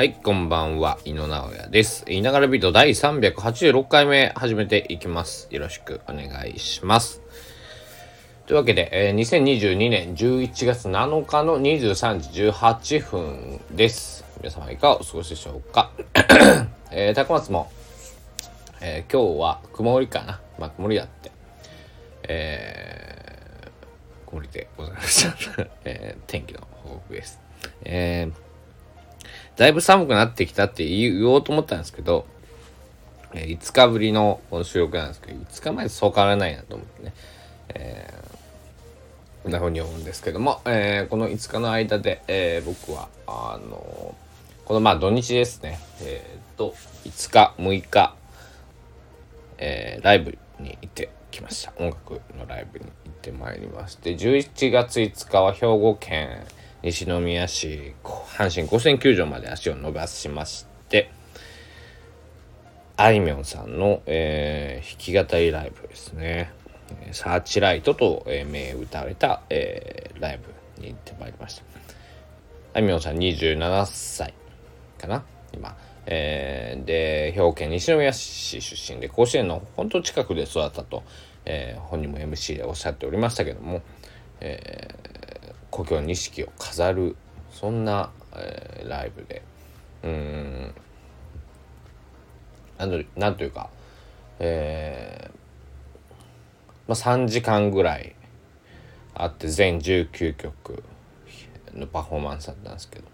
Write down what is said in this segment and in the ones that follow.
はい、こんばんは、井野直哉です。いながらビート第386回目始めていきます。よろしくお願いします。というわけで、えー、2022年11月7日の23時18分です。皆様いかがお過ごしでしょうか？えー、高松も、えー、今日は曇りかな？まあ、曇りだって。えー、曇りでございました。えー、天気の報告です。えーだいぶ寒くなってきたって言おうと思ったんですけど、えー、5日ぶりの収録なんですけど、5日前そう変わらないなと思ってね、えー、こんな風に思うんですけども、えー、この5日の間で、えー、僕は、あのこのまあ土日ですね、えっと、5日、6日、えー、ライブに行ってきました。音楽のライブに行ってまいりまして、11月5日は兵庫県、西宮市阪神甲子園球場まで足を伸ばしましてあいみょんさんの、えー、弾き語りライブですね「サーチライト」と、えー、銘打たれた、えー、ライブに行ってまいりました。あいみょんさん27歳かな？今。えー、で兵庫県西宮市出身で甲子園の本当近くで育ったと、えー、本人も MC でおっしゃっておりましたけども、え故郷錦を飾るそんな、えー、ライブで。うん。なんというかえー、まあ、3時間ぐらいあって全19曲のパフォーマンスだったんですけど、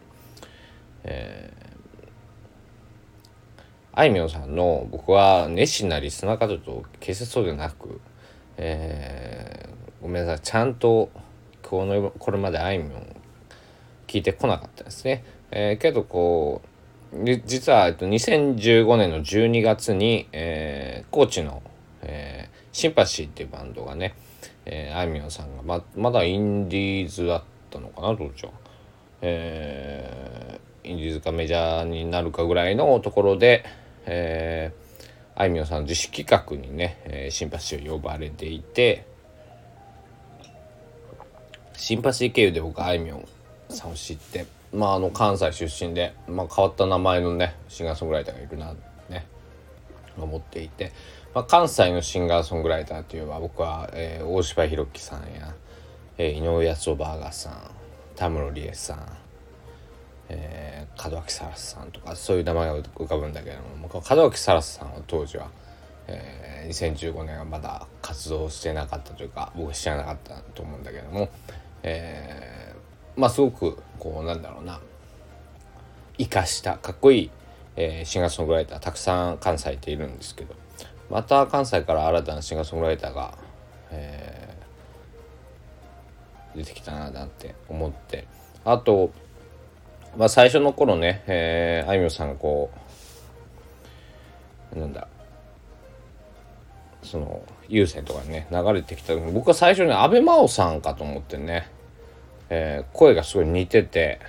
えー、あいみょんさんの僕は熱心なリスナーかと決してそうでなく、えー、ごめんなさいちゃんとこのこれまであいみょん聞いてこなかったですね。えー、けどこう実は、えっと、2015年の12月に、えー、高知の、えー、シンパシーっていうバンドがね、えー、あいみょんさんがままだインディーズだったのかなどっちは。えー、インディーズかメジャーになるかぐらいのところで、えー、あいみょんさん自主企画にね、えー、シンパシーを呼ばれていて、シンパシー経由で僕あいみょんさんを知ってまああの関西出身で、まあ、変わった名前のねシンガーソングライターがいるなね思っていて、まあ、関西のシンガーソングライターというのは僕は、えー、大柴弘樹さんや、えー、井上康雄バーガーさん田室理恵さん、えー、門脇サラスさんとかそういう名前が浮かぶんだけども門脇サラスさんは当時は、えー、2015年はまだ活動してなかったというか僕は知らなかったと思うんだけどもえー、まあすごくこうなんだろうな。生かしたかっこいい、えー、シンガーソングライターたくさん関西っているんですけど。また関西から新たなシンガーソングライターが、えー、出てきたななんて思って。あと、まあ、最初の頃ね、えー、あいみょんさんがこうなんだその有線とかね流れてきた僕は最初に阿部真央さんかと思ってね、えー、声がすごい似てて、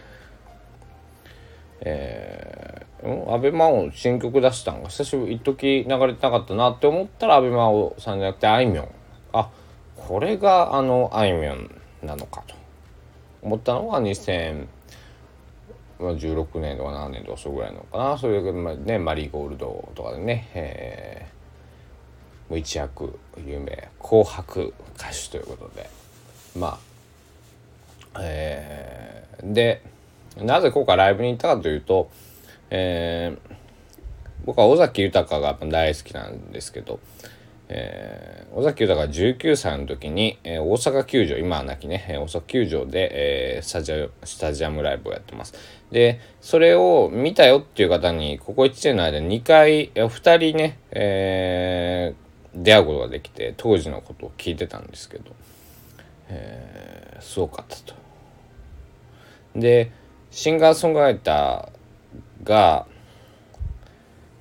えー、安倍真央新曲出したんが久しぶり一時流れてなかったなって思ったら安倍真央さんじゃなくてあいみょん。あこれがあのあいみょんなのかと思ったのが2016年とか7年とかそうぐらいのかな。それがねマリーゴールドとかでね、えー一躍有名紅白歌手ということで。まあえー、でなぜ今回ライブに行ったかというと、えー、僕は尾崎豊が大好きなんですけど、えー、尾崎豊が19歳の時に、えー、大阪球場今は亡きね大阪球場で、えー、スタジアスタジアムライブをやってます。でそれを見たよっていう方にここ1年の間2回2人ね、えー、出会うことができて当時のことを聞いてたんですけど、えー、すごかったと。でシンガーソングライターが、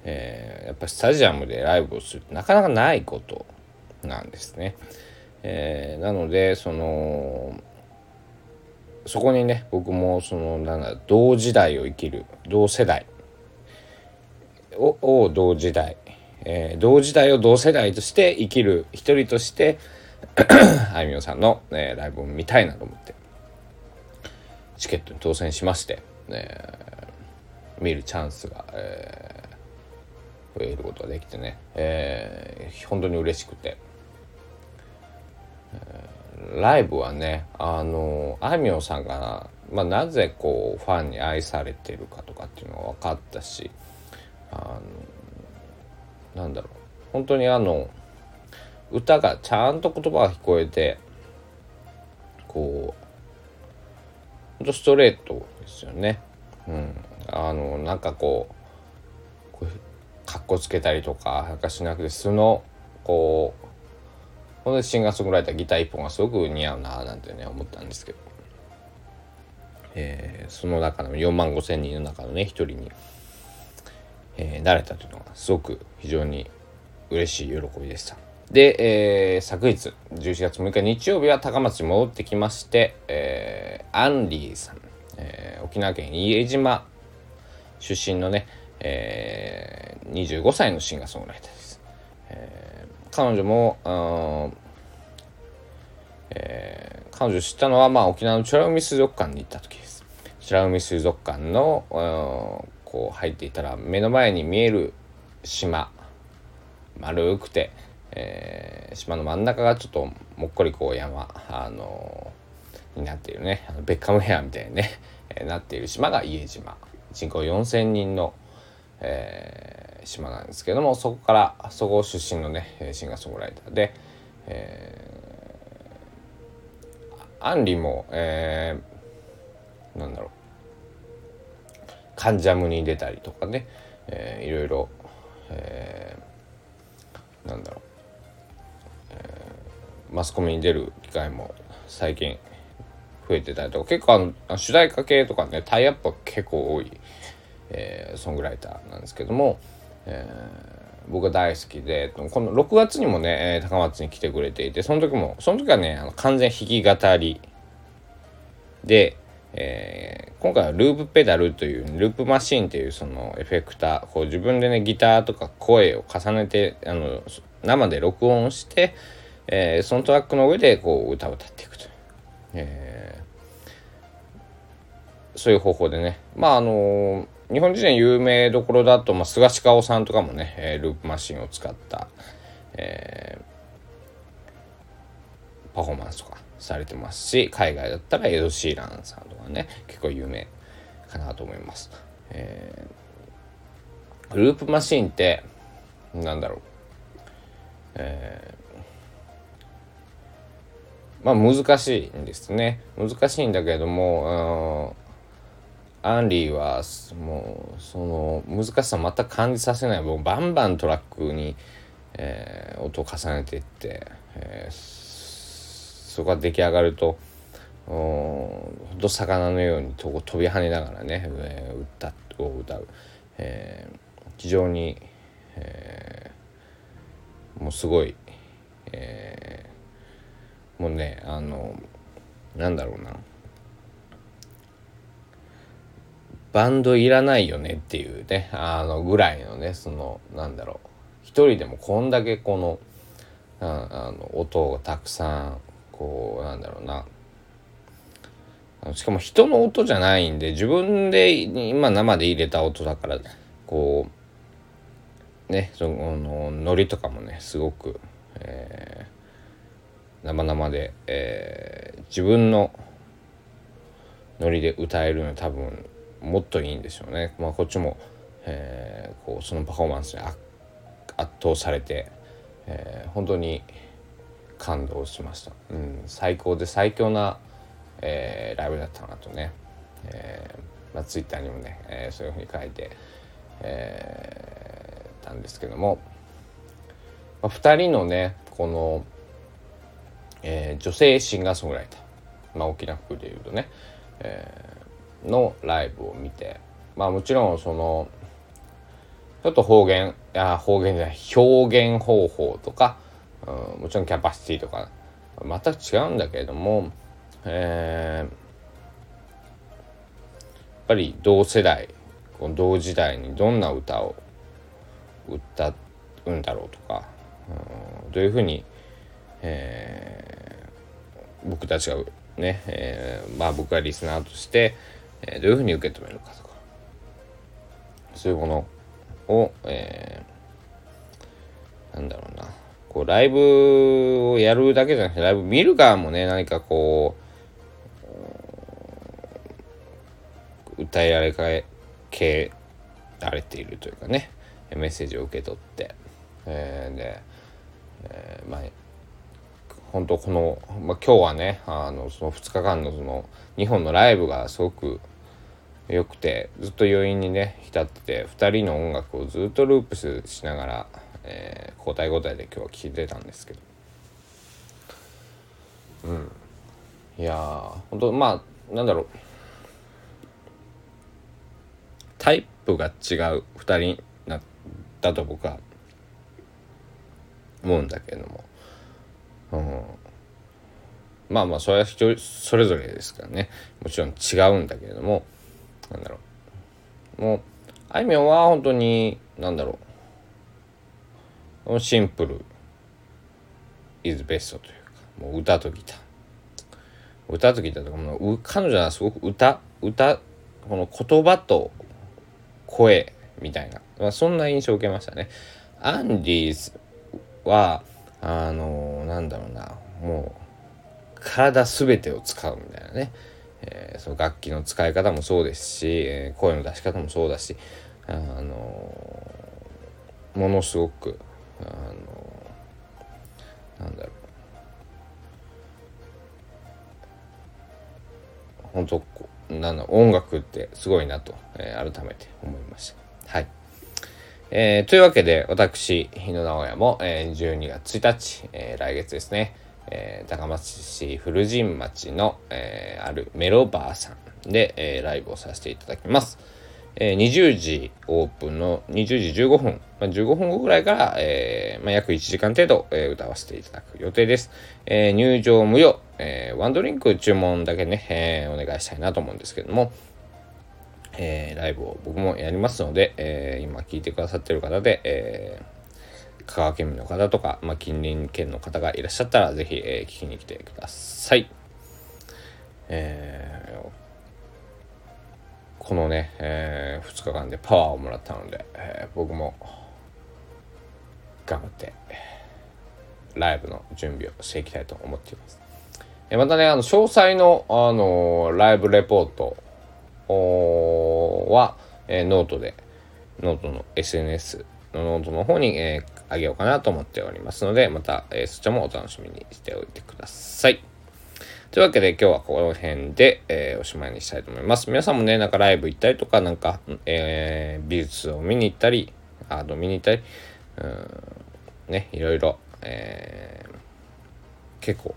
えー、やっぱスタジアムでライブをするってなかなかないことなんですね。えー、なのでそのそこにね僕もそのなんだ同時代を生きる同世代をを同時代えー、同時代を同世代として生きる一人として あいみょんさんの、えー、ライブを見たいなと思ってチケットに当選しまして、え見るチャンスが、えー、増えることができてね、えー、本当に嬉しくて、えー、ライブはねあのあいみょんさんが、まあ、なぜこうファンに愛されてるかとかっていうのが分かったしあのなんだろう。本当にあの歌がちゃんと言葉が聞こえてこうほんとストレートですよね。うん、あのなんかこうこうかっこつけたりとかなんかしなくて素のこうほんでシンガーソングライターギター一本がすごく似合うななんてね思ったんですけど、えー、その中の4万5千人の中のね一人に、えー、なれたというのがすごく非常に嬉しい喜びでした。で、えー、昨日11月6日日曜日は高松に戻ってきまして、えー、アンリーさん、えー、沖縄県伊江島出身のね、えー、25歳のシンガーソングライターです。えー、彼女も、えー、彼女知ったのは、まあ、沖縄の美ら海水族館に行った時です。美ら海水族館のこう入っていたら目の前に見える島。丸くて、えー、島の真ん中がちょっともっこりこう山、あのー、になっているね。あのベッカムヘアみたいにね、えー、なっている島が伊江島。人口4,000人の、えー、島なんですけどもそこからそこ出身のねシンガーソングライター。で、えー、アンリも、えー、なんだろう。カンジャムに出たりとかね、えー、いろいろ、えー、なんだろう。マスコミに出る機会も最近増えてたりとか。結構あの主題歌系とかねタイアップは結構多い、えー、ソングライターなんですけども、えー、僕が大好きでこの6月にもね高松に来てくれていてその時もその時はねあの完全弾き語りで、えー、今回はループペダルというループマシンっていうそのエフェクターこう自分でねギターとか声を重ねてあの生で録音して、えー、そのトラックの上でこう歌を歌っていくという、えー、そういう方法でね。まああの、日本人で有名どころだと、まあ、菅氏顔さんとかもね、え、ループマシンを使った、えー、パフォーマンスとかされてますし海外だったらエド・シーランさんとかね結構有名かなと思います。えー、ループマシーンってなんだろう、えまあ難しいんですね。難しいんだけれどもアンリーはもうその難しさ全く感じさせない。もうバンバントラックに、えー、音を重ねていって、えー、そこが出来上がるとほんと魚のようにと飛び跳ねながらね、えー、歌を歌う、えー、非常に、えー、もうすごい、えーもうねあのなんだろうな。バンドいらないよねっていうねあのぐらいのねそのなんだろう。一人でもこんだけこのあの音をたくさんこうなんだろうなしかも人の音じゃないんで自分で今生で入れた音だからこうねそのノリとかもねすごく、えー生々で、えー、自分のノリで歌えるのは多分もっといいんでしょうね。まあ、こっちも、えー、こうそのパフォーマンスに圧倒されて、えー、本当に感動しました。うん、最高で最強な、えー、ライブだったなとね、えーまあ、ツイッターにもね、えー、そういうふうに書いて、えー、たんですけども、まあ、2人のねこのえー、女性シンガーソングライター、まあ、沖縄風でいうとね、えー、のライブを見て。まあもちろんそのちょっと方言いや方言じゃない表現方法とか、うん、もちろんキャパシティとか全く違うんだけれども、えー、やっぱり同世代この同時代にどんな歌を歌うんだろうとか、うん、どういうふうにえー、僕たちがね、えー、まあ僕がリスナーとして、えー、どういうふうに受け止めるかとか、そういうものを、えー、なんだろうな。こうライブをやるだけじゃなくてライブ見る側もね何かこう歌いられかえけられているというかねメッセージを受け取って、えー、で、えー、まあ本当この、まあ、今日はねあのその2日間のその2本のライブがすごく良くてずっと余韻にね浸ってて2人の音楽をずっとループしながら、えー、交代交代で今日は聴いてたんですけど。うん。いやー本当まあなんだろう。タイプが違う2人なったと僕は思うんだけれども、うん、まあまあそれは人それぞれですからね。もちろん違うんだけれども。なんだろう。もうあいみょんは本当になんだろう。シンプルイズベストというかもう歌とギター歌とギターとかも彼女はすごく歌歌この言葉と声みたいな、まあ、そんな印象を受けましたね。アンディーズはあのー、なんだろうなもう体全てを使うみたいなね、えー、その楽器の使い方もそうですし、えー、声の出し方もそうだし、あのー、ものすごく、あのなんだろう本当なん音楽ってすごいなと、えー、改めて思いました。はい。えー、というわけで、私、日野直哉も、えー、12月1日、えー、来月ですね、えー、高松市古神町の、えー、あるメロバーさんで、えー、ライブをさせていただきます。えー、20時オープンの20時15分、まあ、15分後ぐらいから、えーまあ、約1時間程度、えー、歌わせていただく予定です。え、入場無料、え、ワンドリンク注文だけね、え、お願いしたいなと思うんですけども、え、ライブを僕もやりますので、え、今聞いてくださってる方で、え香川県民の方とか、まあ、近隣県の方がいらっしゃったら、ぜひ、え、聞きに来てください。えー、このね、えー、2日間でパワーをもらったので、えー、僕も頑張って、ライブの準備をしていきたいと思っています。えまたね、あの、詳細の、あのライブレポートは、えノートで、ノートの SNS のノートの方に、え、あげようかなと思っておりますので、また、えー、そちらもお楽しみにしておいてください。というわけで今日はこの辺で、えー、おしまいにしたいと思います。皆さんもね、なんかライブ行ったりとか、なんか、えー、美術を見に行ったり、アート見に行ったり、うん、ね、いろいろ、えー、結構、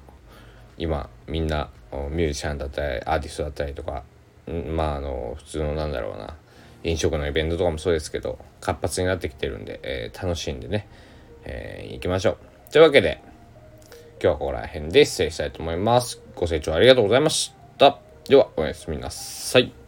今、みんな、ミュージシャンだったり、アーティストだったりとか、まあ、あの、普通のなんだろうな、飲食のイベントとかもそうですけど活発になってきてるんで、えー、楽しんでね、えー、行きましょうというわけで今日はここら辺で失礼したいと思います。ご清聴ありがとうございました。ではおやすみなさい。